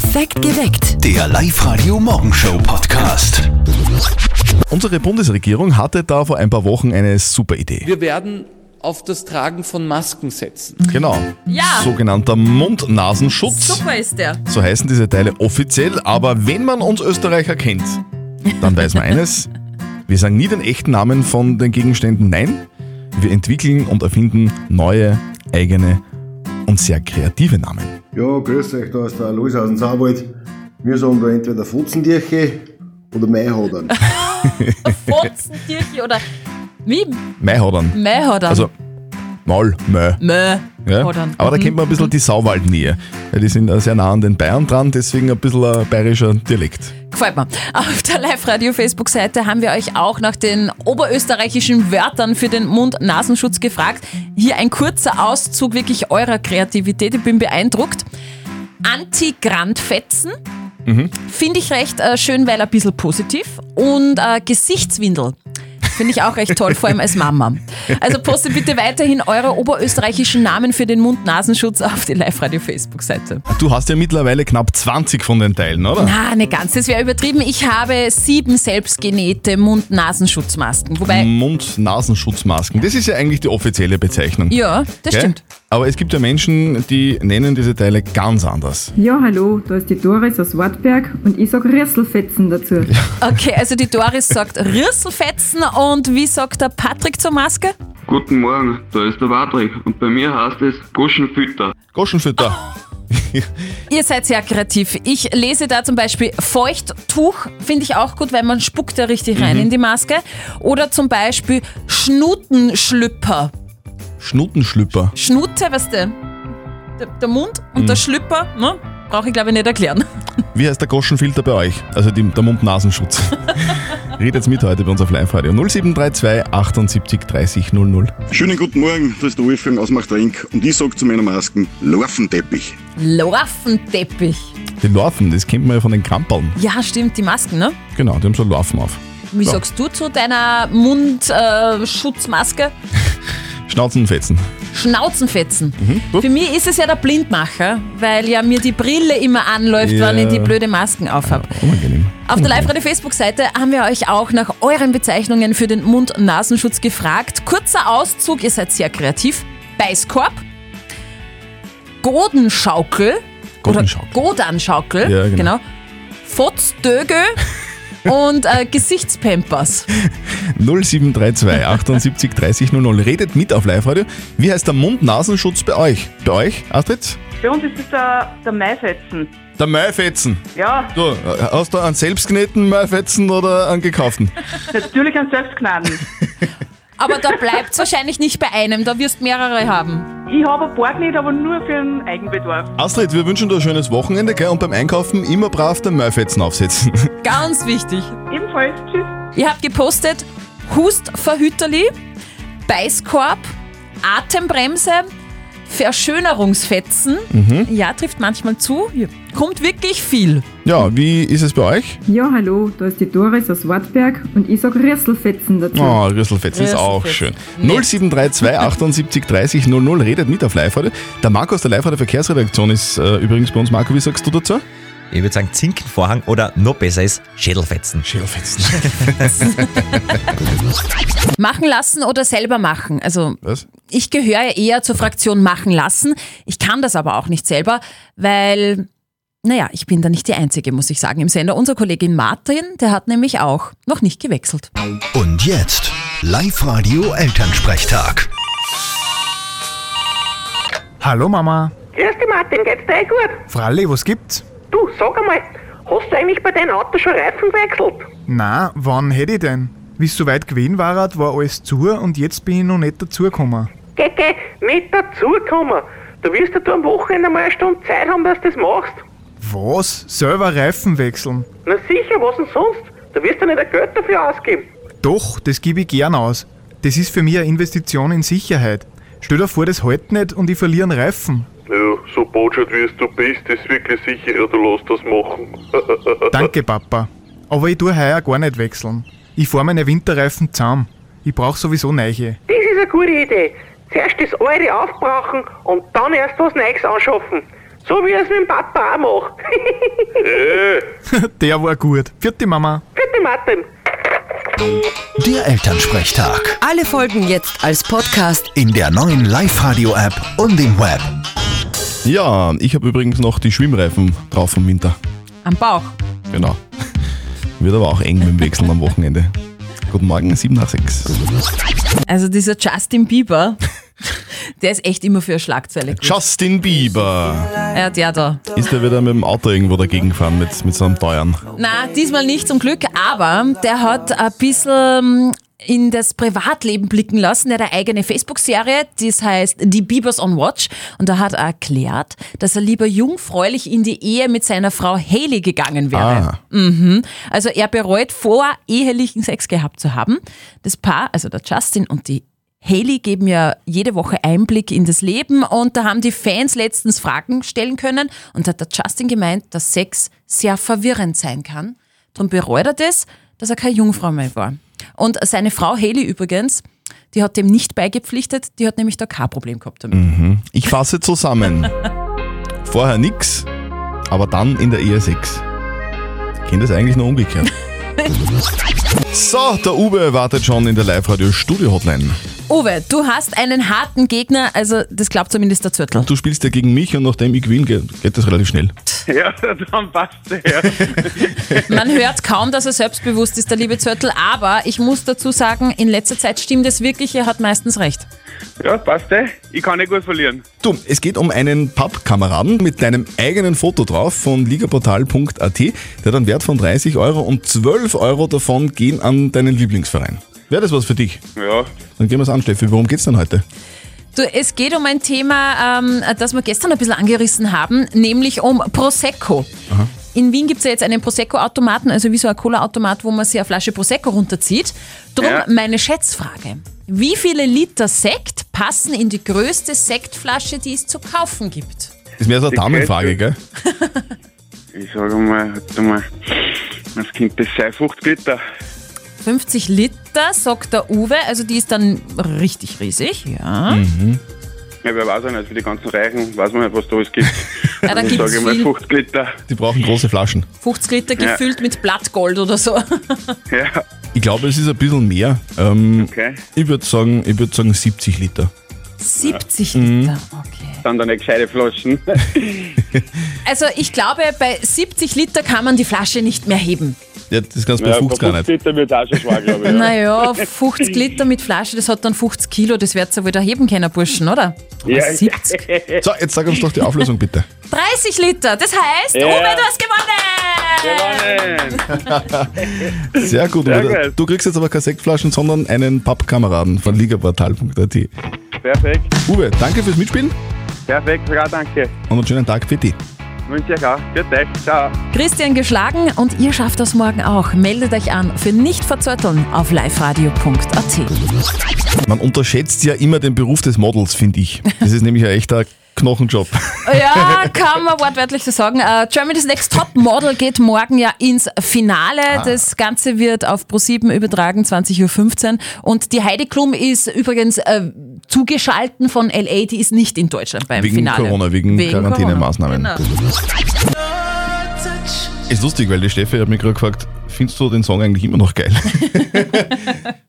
Perfekt geweckt. Der Live-Radio Morgenshow Podcast. Unsere Bundesregierung hatte da vor ein paar Wochen eine super Idee. Wir werden auf das Tragen von Masken setzen. Genau. Ja. Sogenannter Mund-Nasenschutz. Super ist der. So heißen diese Teile offiziell, aber wenn man uns Österreicher kennt, dann weiß man eines. Wir sagen nie den echten Namen von den Gegenständen, nein. Wir entwickeln und erfinden neue, eigene und sehr kreative Namen. Ja, grüß euch, da ist der Luis aus dem Sauwald. Wir sagen da entweder Futzendierche oder Maihodern. Fotzentierchen oder wie? Maihodern. Mähodern. Also Maul, Mö. Mö. Ja? Aber da Mhm. kennt man ein bisschen die Sauwaldnähe. Die sind äh, sehr nah an den Bayern dran, deswegen ein bisschen ein bayerischer Dialekt. Gefällt mir. Auf der Live-Radio-Facebook-Seite haben wir euch auch nach den oberösterreichischen Wörtern für den Mund-Nasenschutz gefragt. Hier ein kurzer Auszug wirklich eurer Kreativität. Ich bin beeindruckt. Anti-Grandfetzen. Finde ich recht äh, schön, weil ein bisschen positiv. Und äh, Gesichtswindel. Finde ich auch recht toll, vor allem als Mama. Also postet bitte weiterhin eure oberösterreichischen Namen für den Mund-Nasenschutz auf die Live-Radio-Facebook-Seite. Du hast ja mittlerweile knapp 20 von den Teilen, oder? Na, nicht ganz. Das wäre übertrieben. Ich habe sieben selbstgenähte Mund-Nasenschutzmasken. Wobei, Mund-Nasenschutzmasken. Das ist ja eigentlich die offizielle Bezeichnung. ja, das Gell? stimmt. Aber es gibt ja Menschen, die nennen diese Teile ganz anders. Ja, hallo, da ist die Doris aus Wartberg und ich sag Rüsselfetzen dazu. Okay, also die Doris sagt Rüsselfetzen und wie sagt der Patrick zur Maske? Guten Morgen, da ist der Patrick und bei mir heißt es Goschenfütter. Goschenfütter. Ihr seid sehr kreativ. Ich lese da zum Beispiel Feuchttuch, finde ich auch gut, weil man spuckt da richtig rein in die Maske. Oder zum Beispiel Schnutenschlüpper. Schnutenschlüpper. Schnute, weißt du, der, der Mund und der Schlüpper, ne? Brauche ich glaube ich nicht erklären. Wie heißt der Goschenfilter bei euch? Also die, der Mund-Nasenschutz. Redet mit heute bei uns auf Live-Radio. 0732 78 30 00. Schönen guten Morgen, das ist der Wolfgang aus Machtrink und ich sag zu meiner Masken Larventeppich. Larventeppich. Die Larven, das kennt man ja von den Krampeln. Ja, stimmt, die Masken, ne? Genau, die haben so Larven auf. Wie Ja. sagst du zu deiner Mundschutzmaske? Äh, Schutzmaske? Schnauzenfetzen. Schnauzenfetzen. gut. Für mich ist es ja der Blindmacher, weil ja mir die Brille immer anläuft, Ja. wenn ich die blöde Masken aufhab. Unangenehm. Auf der Live-Radio-Facebook-Seite haben wir euch auch nach euren Bezeichnungen für den Mund-Nasenschutz gefragt. Kurzer Auszug, ihr seid sehr kreativ. Beißkorb, Godenschaukel, Godenschaukel. oder Godanschaukel, Ja, genau. genau. Fotzdögel und äh, Gesichtspampers. 0732 78 30 00. Redet mit auf Live-Radio. Wie heißt der Mund-Nasenschutz bei euch? Bei euch, Astrid? Bei uns ist es der, der Maifetzen. Der Maifetzen. Ja, Du, äh, hast du einen selbstgenähten Maifetzen oder einen gekauften? natürlich ein Selbstknaden. Aber da bleibt es wahrscheinlich nicht bei einem, da wirst mehrere haben. Ich habe ein paar nicht, aber nur für den Eigenbedarf. Astrid, wir wünschen dir ein schönes Wochenende gell? und beim Einkaufen immer brav den Maifetzen aufsetzen. Ganz wichtig. Ebenfalls, tschüss. Ihr habt gepostet Hustverhüterli, Beißkorb, Atembremse, Verschönerungsfetzen. Ja, trifft manchmal zu. Kommt wirklich viel. Ja, wie ist es bei euch? Ja, hallo, da ist die Doris aus Wartberg und ich sag Rüsselfetzen dazu. Oh, Rüsselfetzen ist auch schön. Rüsselfetzen. 0732 78 30 00. Redet mit auf Live-Radio. Der Marco aus der Live-Radio Verkehrsredaktion ist äh, übrigens bei uns. Marco, wie sagst du dazu? Ich würde sagen Zinkenvorhang oder noch besser ist Schädelfetzen. Schädelfetzen. Machen lassen oder selber machen. Also Was? ich gehöre ja eher zur Fraktion machen lassen. Ich kann das aber auch nicht selber, weil, naja, ich bin da nicht die Einzige, muss ich sagen, im Sender. Unser Kollegin Martin, der hat nämlich auch noch nicht gewechselt. Und jetzt Live-Radio Elternsprechtag. Hallo Mama. Grüß dich, Martin, geht's dir eh gut? Fralli, was gibt's? Du, sag einmal, hast du eigentlich bei deinem Auto schon Reifen gewechselt? Na, wann hätte ich denn? Wie es so weit gewesen war, war alles zu und jetzt bin ich noch nicht dazugekommen. Geh, geh, nicht dazukommen. Du wirst ja du am Wochenende mal eine Stunde Zeit haben, dass du das machst. Was? Selber Reifen wechseln? Na sicher, was denn sonst? Du wirst ja nicht ein Geld dafür ausgeben. Doch, das gebe ich gern aus. Das ist für mich eine Investition in Sicherheit. Stell dir vor, das hält nicht und ich verliere einen Reifen. Ja, so botschert wie es du bist, ist wirklich sicherer, du lässt das machen. Danke, Papa. Aber ich tue heuer gar nicht wechseln. Ich fahr meine Winterreifen zusammen. Ich brauch sowieso neue. Das ist eine gute Idee. Zuerst das alte aufbrauchen und dann erst was Neues anschaffen. So wie ich es mit dem Papa auch mache. Der war gut. Vierte Mama. Bitte, Martin. Der Elternsprechtag. Alle Folgen jetzt als Podcast. In der neuen Live-Radio-App und im Web. Ja, ich habe übrigens noch die Schwimmreifen drauf vom Winter. Am Bauch. Genau. Wird aber auch eng mit dem Wechseln am Wochenende. Guten Morgen, 7 nach 6. Also dieser Justin Bieber, der ist echt immer für Schlagzeile gut. Justin Bieber. Ja, der da. Ist der wieder mit dem Auto irgendwo dagegen gefahren mit, mit so einem teuren? Na, diesmal nicht zum Glück, aber der hat ein bisschen in das Privatleben blicken lassen. Er hat eine eigene Facebook-Serie, das heißt Die Biebers on Watch. Und da hat er erklärt, dass er lieber jungfräulich in die Ehe mit seiner Frau Haley gegangen wäre. Ah. Mhm. Also er bereut vor, ehelichen Sex gehabt zu haben. Das Paar, also der Justin und die Haley geben ja jede Woche Einblick in das Leben und da haben die Fans letztens Fragen stellen können und da hat der Justin gemeint, dass Sex sehr verwirrend sein kann. Darum bereut er das, dass er keine Jungfrau mehr war. Und seine Frau Haley übrigens, die hat dem nicht beigepflichtet, die hat nämlich da kein Problem gehabt damit. Mhm. Ich fasse zusammen. Vorher nix, aber dann in der Ehe Sex. Ich kenne das eigentlich nur umgekehrt. So, der Uwe wartet schon in der Live-Radio-Studio-Hotline. Uwe, du hast einen harten Gegner, also das glaubt zumindest der Zürtel. Du spielst ja gegen mich und nachdem ich gewinne, geht, geht das relativ schnell. ja, dann passt der. Man hört kaum, dass er selbstbewusst ist, der liebe Zürtel, aber ich muss dazu sagen, in letzter Zeit stimmt es wirklich, er hat meistens recht. Ja, passt der. Ich kann nicht gut verlieren. Du, es geht um einen Pappkameraden mit deinem eigenen Foto drauf von ligaportal.at. Der hat einen Wert von 30 Euro und 12 Euro davon gehen an deinen Lieblingsverein. Wäre das was für dich? Ja, Dann gehen wir es an, Steffi. Worum geht's denn heute? Du, es geht um ein Thema, ähm, das wir gestern ein bisschen angerissen haben, nämlich um Prosecco. In Wien gibt es ja jetzt einen Prosecco-Automaten, also wie so ein Cola-Automat, wo man sich eine Flasche Prosecco runterzieht. Drum Ja. meine Schätzfrage. Wie viele Liter Sekt passen in die größte Sektflasche, die es zu kaufen gibt? Ist mehr so eine Die Damenfrage, gell? ich sage mal, warte mal, was könnte das sein? 50 Liter. 50 Liter, sagt der Uwe, also die ist dann richtig riesig, ja. Mhm. Ja, wer weiß auch nicht, für die ganzen Reichen weiß man nicht, was da alles gibt. Ja, da ich gibt's sage mal viel. 50 Liter. Die brauchen große Flaschen. 50 Liter Ja. gefüllt mit Blattgold oder so. Ja, Ich glaube, es ist ein bisschen mehr. Ähm, okay. Ich würde sagen, ich würd sagen 70 Liter. 70 Mhm. Liter, okay. Dann da nicht gescheite Flaschen. Also ich glaube, bei 70 Liter kann man die Flasche nicht mehr heben. Ja, das kannst du bei Ja, 50 gar 50 nicht. Liter wird auch schon schwer, glaube ich. Ja. Naja, 50 Liter mit Flasche, das hat dann 50 Kilo, das wird ja wohl da heben können, Burschen, oder? Ja, 70. So, jetzt sag uns doch die Auflösung bitte. 30 Liter, das heißt, Ja. Uwe, du hast gewonnen! Gewonnen. Sehr gut, Sehr. Du kriegst jetzt aber keine Sektflaschen, sondern einen Pappkameraden von ligaportal.at. Perfekt, Uwe, danke fürs Mitspielen perfekt, ja, danke. und einen schönen Tag für dich. Wünsche ich auch. Gut, euch. ciao. Christian geschlagen und ihr schafft das morgen auch. Meldet euch an für nicht verzötteln auf liveradio.at. Man unterschätzt ja immer den Beruf des Models, finde ich. Das ist nämlich ein echter Knochenjob. Ja, kann man wortwörtlich so sagen. Äh, Germany's Next Top Model geht morgen ja ins Finale. Ah. Das Ganze wird auf Pro7 übertragen, 20.15 Uhr. Und die Heidi Klum ist übrigens äh, zugeschalten von LA, die ist nicht in Deutschland beim Wegen Finale. Corona, wegen, Quarantänemaßnahmen. Corona. Genau. Ist lustig, weil die Steffi hat mich gerade gefragt, findest du den Song eigentlich immer noch geil?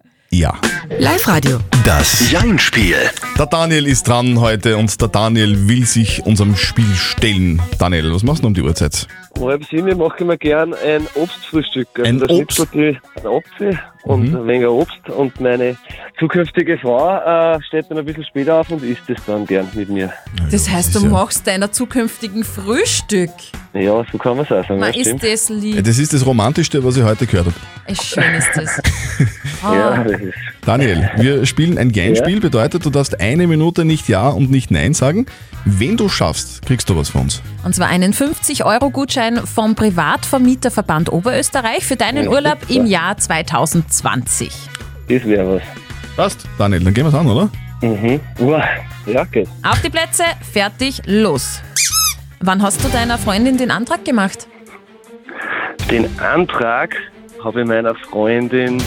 ja. Live-Radio. Das Jein-Spiel. Der Daniel ist dran heute und der Daniel will sich unserem Spiel stellen. Daniel, was machst du um die Uhrzeit? Um halb sieben mache ich mir gern ein Obstfrühstück. Also Ein da Obst? schnitzel ich einen Apfel und ein wenig Obst und meine zukünftige Frau äh, steht dann ein bisschen später auf und isst es dann gern mit mir. Das heißt, du ist ja- machst deiner zukünftigen Frühstück. Ja, so kann man es auch sagen. Ja, ist das Ja, lieb. Das ist das Romantischste, was ich heute gehört habe. Ey, Schön ist das. ja, Ah, das ist Daniel, wir spielen ein Jein-Spiel, bedeutet, du darfst eine Minute nicht Ja und nicht Nein sagen. Wenn du schaffst, kriegst du was von uns. Und zwar einen 50-Euro-Gutschein vom Privatvermieterverband Oberösterreich für deinen Urlaub im Jahr 2020. das wäre was. Passt? Daniel, dann gehen wir es an, oder? Mhm. Ja, geht. Auf die Plätze, fertig, los. Wann hast du deiner Freundin den Antrag gemacht? Den Antrag habe ich meiner Freundin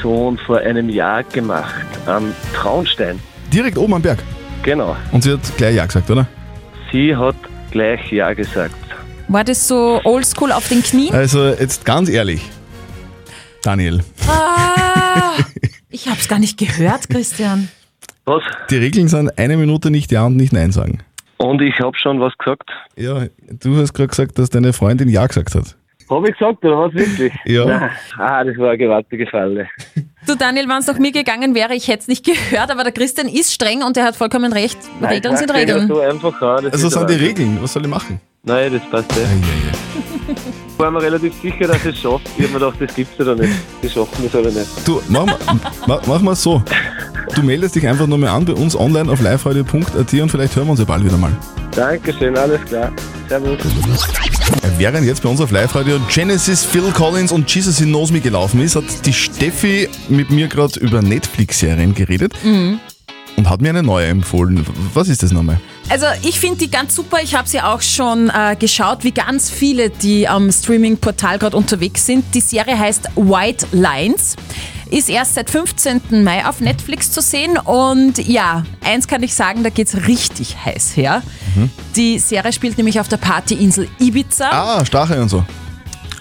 schon vor einem Jahr gemacht. Am Traunstein. Direkt oben am Berg. Genau. Und sie hat gleich Ja gesagt, oder? Sie hat gleich Ja gesagt. War das so oldschool auf den Knien? Also jetzt ganz ehrlich, Daniel, Ah, ich hab's gar nicht gehört, Christian. Was? die Regeln sind eine Minute nicht Ja und nicht Nein sagen. Und ich habe schon was gesagt. Ja, du hast gerade gesagt, dass deine Freundin Ja gesagt hat. Habe ich gesagt oder was wirklich? Ja. Nein. Ah, das war eine gewaltige Falle. Du Daniel, wenn es nach mir gegangen wäre, ich hätte es nicht gehört, aber der Christian ist streng und er hat vollkommen recht. Regeln sind Nein, Regeln. So einfach das Also sind die Regeln, was soll ich machen? Nein, das passt ja. Ich war mir relativ sicher, dass es schafft. Ich habe mir gedacht, das gibt's ja doch nicht. Die schaffen das aber nicht. Du, mach mal, ma- mach mal so. Du meldest dich einfach nur mal an bei uns online auf liveradio.at und vielleicht hören wir uns ja bald wieder mal. Dankeschön, alles klar. Servus. Während jetzt bei uns auf Live-Radio Genesis, Phil Collins und Jesus in Knows Me gelaufen ist, hat die Steffi mit mir gerade über Netflix-Serien geredet Mhm. Und hat mir eine neue empfohlen. Was ist das nochmal? Also ich finde die ganz super. Ich habe sie auch schon äh, geschaut, wie ganz viele, die am Streaming-Portal gerade unterwegs sind. Die Serie heißt White Lines. Ist erst seit 15. Mai auf Netflix zu sehen. Und ja, eins kann ich sagen, da geht's richtig heiß her. Die Serie spielt nämlich auf der Partyinsel Ibiza. Ah, Strache und so.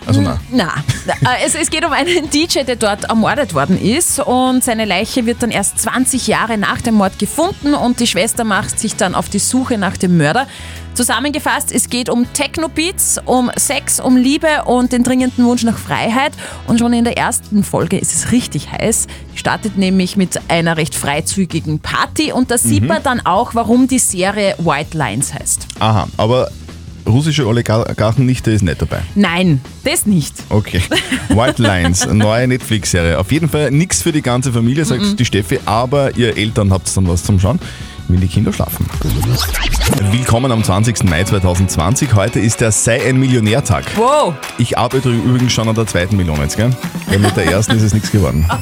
Also na. Na, äh, es, es geht um einen DJ, der dort ermordet worden ist und seine Leiche wird dann erst 20 Jahre nach dem Mord gefunden und die Schwester macht sich dann auf die Suche nach dem Mörder. Zusammengefasst, es geht um Techno-Beats, um Sex, um Liebe und den dringenden Wunsch nach Freiheit. Und schon in der ersten Folge ist es richtig heiß. Die startet nämlich mit einer recht freizügigen Party und da sieht Mhm. man dann auch, warum die Serie White Lines heißt. Aha, aber russische Oligarchennichte ist nicht dabei. Nein, das nicht. Okay. White Lines, neue Netflix-Serie. Auf jeden Fall nichts für die ganze Familie, sagt Mhm. die Steffi, aber ihr Eltern habt dann was zum Schauen, wenn die Kinder schlafen. Willkommen am 20. Mai 2020. Heute ist der Sei ein Millionär-Tag. Wow. Ich arbeite übrigens schon an der zweiten Million jetzt, gell? Weil mit der ersten ist es nichts geworden.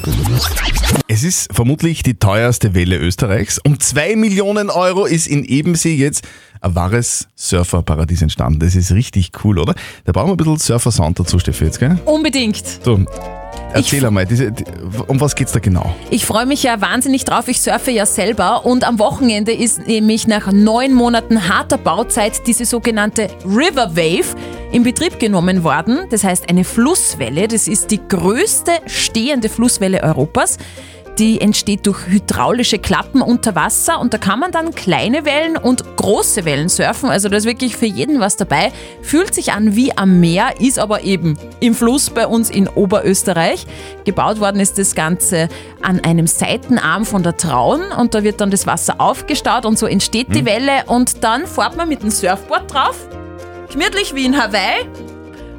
Es ist vermutlich die teuerste Welle Österreichs. Um 2 Millionen Euro ist in Ebensee jetzt ein wahres Surferparadies entstanden. Das ist richtig cool, oder? Da brauchen wir ein bisschen Surfer-Sound dazu, Steffi, jetzt, gell? Unbedingt. So, erzähl einmal, diese, die, um was geht's da genau? Ich freue mich ja wahnsinnig drauf. Ich surfe ja selber und am Wochenende ist nämlich nach neun Monaten harter Bauzeit diese sogenannte River Wave in Betrieb genommen worden. Das heißt eine Flusswelle. Das ist die größte stehende Flusswelle Europas. Die entsteht durch hydraulische Klappen unter Wasser und da kann man dann kleine Wellen und große Wellen surfen. Also da ist wirklich für jeden was dabei. Fühlt sich an wie am Meer, ist aber eben im Fluss bei uns in Oberösterreich. Gebaut worden ist das Ganze an einem Seitenarm von der Traun und da wird dann das Wasser aufgestaut und so entsteht die Mhm. Welle und dann fährt man mit dem Surfboard drauf, gemütlich wie in Hawaii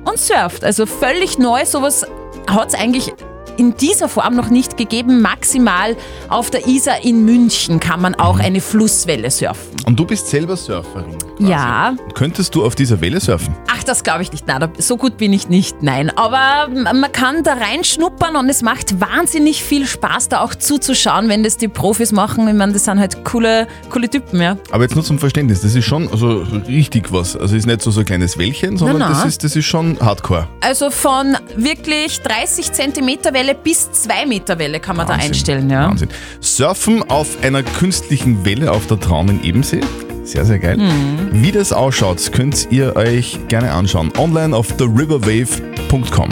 und surft. Also völlig neu, sowas hat es eigentlich in dieser Form noch nicht gegeben. Maximal auf der Isar in München kann man auch eine Flusswelle surfen. Und du bist selber Surferin. Ja. Könntest du auf dieser Welle surfen? Ach, das glaube ich nicht. Nein, so gut bin ich nicht. Nein. Aber man kann da reinschnuppern und es macht wahnsinnig viel Spaß, da auch zuzuschauen, wenn das die Profis machen. Ich meine, das sind halt coole, coole Typen, ja. Aber jetzt nur zum Verständnis, das ist schon also richtig was. Also ist nicht so, so ein kleines Wellchen, sondern Na, na. Das, ist, das ist schon Hardcore. Also von wirklich 30 Zentimeter Welle bis 2 Meter Welle kann man da einstellen, ja. Wahnsinn. Surfen auf einer künstlichen Welle auf der Traun in Ebensee. Sehr, sehr geil. Mhm. Wie das ausschaut, könnt ihr euch gerne anschauen. Online auf theriverwave.com.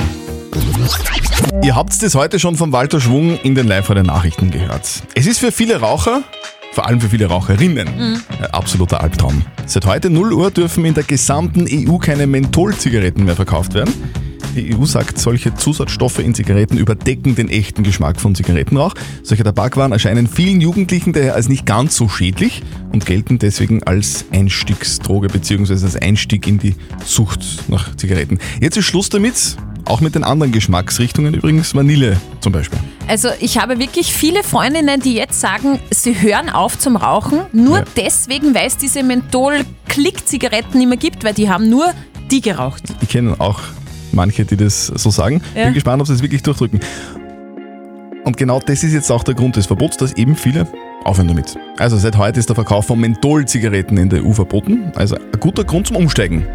Ihr habt das heute schon von Walter Schwung in den live der Nachrichten gehört. Es ist für viele Raucher, vor allem für viele Raucherinnen, Mhm. ein absoluter Albtraum. Seit heute 0 Uhr dürfen in der gesamten EU keine Mentholzigaretten mehr verkauft werden. Die EU sagt, solche Zusatzstoffe in Zigaretten überdecken den echten Geschmack von Zigarettenrauch. Solche Tabakwaren erscheinen vielen Jugendlichen daher als nicht ganz so schädlich und gelten deswegen als Einstiegsdroge bzw. als Einstieg in die Sucht nach Zigaretten. Jetzt ist Schluss damit, auch mit den anderen Geschmacksrichtungen, übrigens Vanille zum Beispiel. Also ich habe wirklich viele Freundinnen, die jetzt sagen, sie hören auf zum Rauchen, nur Ja. deswegen, weil es diese Menthol-Klick-Zigaretten nicht mehr gibt, weil die haben nur die geraucht. Ich kenne auch manche, die das so sagen. Ja. Bin gespannt, ob sie es wirklich durchdrücken. Und genau das ist jetzt auch der Grund des Verbots, dass eben viele aufhören damit. Also seit heute ist der Verkauf von Menthol-Zigaretten in der EU verboten. Also ein guter Grund zum Umsteigen.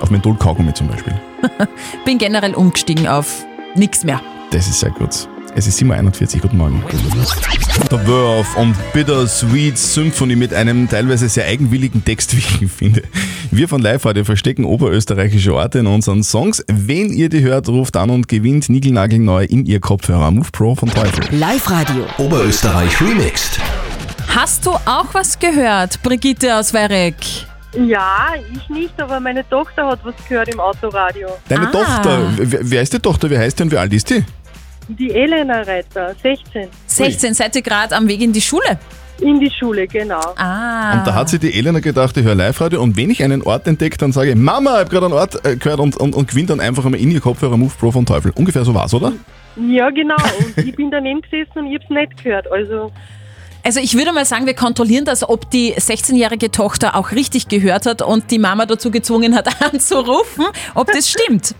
Auf Menthol-Kaugummi zum Beispiel. Bin generell umgestiegen auf nichts mehr. Das ist sehr gut. Es ist 7.41 Uhr, guten Morgen. Der Wurf und Bittersweet Symphony mit einem teilweise sehr eigenwilligen Text, wie ich finde. Wir von Live Radio verstecken oberösterreichische Orte in unseren Songs. Wenn ihr die hört, ruft an und gewinnt Nigelnagelneu in ihr Kopfhörer. Move Pro von Teufel. Live Radio. Oberösterreich Remixed. Hast du auch was gehört, Brigitte aus Weirek? Ja, ich nicht, aber meine Tochter hat was gehört im Autoradio. Deine Ah. Tochter, wer, wer ist die Tochter? Wie heißt die und wie alt ist die? Die Elena Reiter, 16. 16, seid ihr gerade am Weg in die Schule? In die Schule, genau. Ah. Und da hat sich die Elena gedacht, ich höre Live-Radio und wenn ich einen Ort entdecke, dann sage ich, Mama, ich habe gerade einen Ort äh, gehört und, und, und gewinne dann einfach einmal in ihr Kopfhörer Move Pro von Teufel. Ungefähr so war's, oder? Ja, genau. Und ich bin daneben gesessen und ich hab's nicht gehört. Also, Also ich würde mal sagen, wir kontrollieren das, ob die 16-jährige Tochter auch richtig gehört hat und die Mama dazu gezwungen hat anzurufen, ob das stimmt.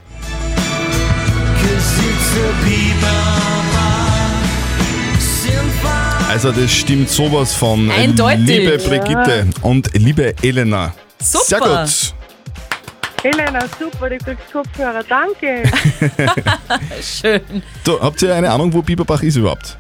Also das stimmt sowas von. Eindeutig. Liebe Brigitte und liebe Elena. Super. Sehr gut. Elena, super, du kriegst Kopfhörer. Danke. Schön. Du, habt ihr eine Ahnung, wo Bieberbach ist überhaupt?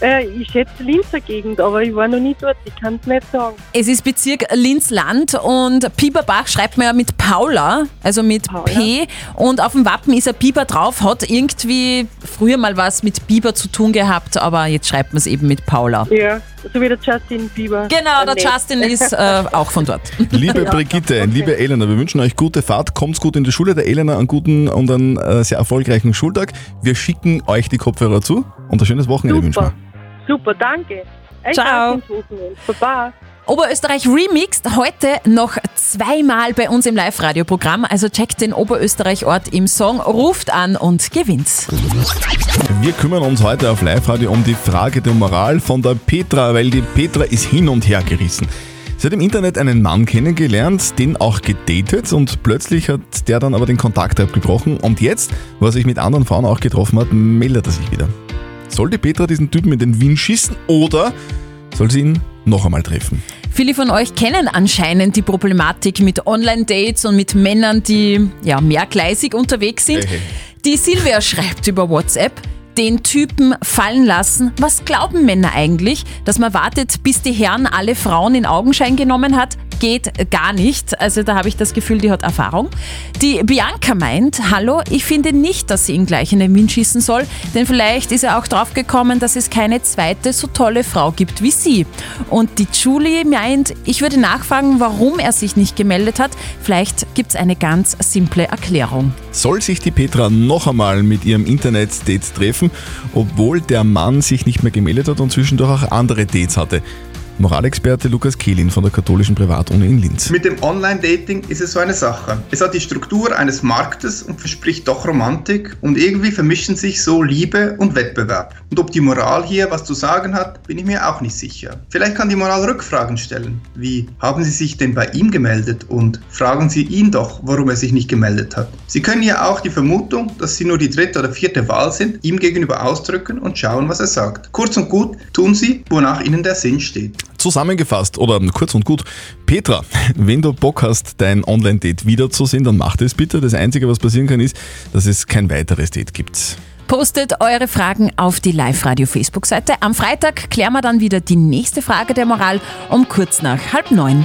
Äh, ich schätze Linzer Gegend, aber ich war noch nie dort. Ich kann es nicht sagen. Es ist Bezirk Linz-Land und Pieperbach schreibt man ja mit Paula, also mit P. Und auf dem Wappen ist ein Biber drauf, hat irgendwie früher mal was mit Biber zu tun gehabt, aber jetzt schreibt man es eben mit Paula. Ja, so wie der Justin Bieber. Genau, der Nett. Justin ist äh, auch von dort. Liebe Brigitte, liebe Elena, wir wünschen euch gute Fahrt, kommt gut in die Schule, der Elena einen guten und einen äh, sehr erfolgreichen Schultag. Wir schicken euch die Kopfhörer zu und ein schönes Wochenende wünschen wir. Super, danke. Euch Ciao. Baba. Oberösterreich Remixed, heute noch zweimal bei uns im Live-Radio-Programm. Also checkt den Oberösterreich-Ort im Song, ruft an und gewinnt. Wir kümmern uns heute auf Live-Radio um die Frage der Moral von der Petra, weil die Petra ist hin und her gerissen. Sie hat im Internet einen Mann kennengelernt, den auch gedatet und plötzlich hat der dann aber den Kontakt abgebrochen und jetzt, wo er sich mit anderen Frauen auch getroffen hat, meldet er sich wieder. Soll die Petra diesen Typen in den Wind schießen oder soll sie ihn noch einmal treffen? Viele von euch kennen anscheinend die Problematik mit Online-Dates und mit Männern, die ja mehrgleisig unterwegs sind. Hey. Die Silvia schreibt über WhatsApp, den Typen fallen lassen. Was glauben Männer eigentlich? Dass man wartet, bis die Herren alle Frauen in Augenschein genommen hat? Geht gar nicht. Also da habe ich das Gefühl, die hat Erfahrung. Die Bianca meint, hallo, ich finde nicht, dass sie ihn gleich in den Wind schießen soll, denn vielleicht ist er auch drauf gekommen, dass es keine zweite so tolle Frau gibt wie sie. Und die Julie meint, ich würde nachfragen, warum er sich nicht gemeldet hat. Vielleicht gibt es eine ganz simple Erklärung. Soll sich die Petra noch einmal mit ihrem Internet-Date treffen, obwohl der Mann sich nicht mehr gemeldet hat und zwischendurch auch andere Dates hatte? Moralexperte Lukas Kehlin von der katholischen Privatuni in Linz. Mit dem Online-Dating ist es so eine Sache. Es hat die Struktur eines Marktes und verspricht doch Romantik und irgendwie vermischen sich so Liebe und Wettbewerb. Und ob die Moral hier was zu sagen hat, bin ich mir auch nicht sicher. Vielleicht kann die Moral Rückfragen stellen, wie haben Sie sich denn bei ihm gemeldet und fragen Sie ihn doch, warum er sich nicht gemeldet hat. Sie können ja auch die Vermutung, dass Sie nur die dritte oder vierte Wahl sind, ihm gegenüber ausdrücken und schauen, was er sagt. Kurz und gut tun Sie, wonach Ihnen der Sinn steht. Zusammengefasst oder kurz und gut, Petra, wenn du Bock hast, dein Online-Date wiederzusehen, dann mach das bitte. Das Einzige, was passieren kann, ist, dass es kein weiteres Date gibt. Postet eure Fragen auf die Live-Radio-Facebook-Seite. Am Freitag klären wir dann wieder die nächste Frage der Moral um kurz nach halb neun.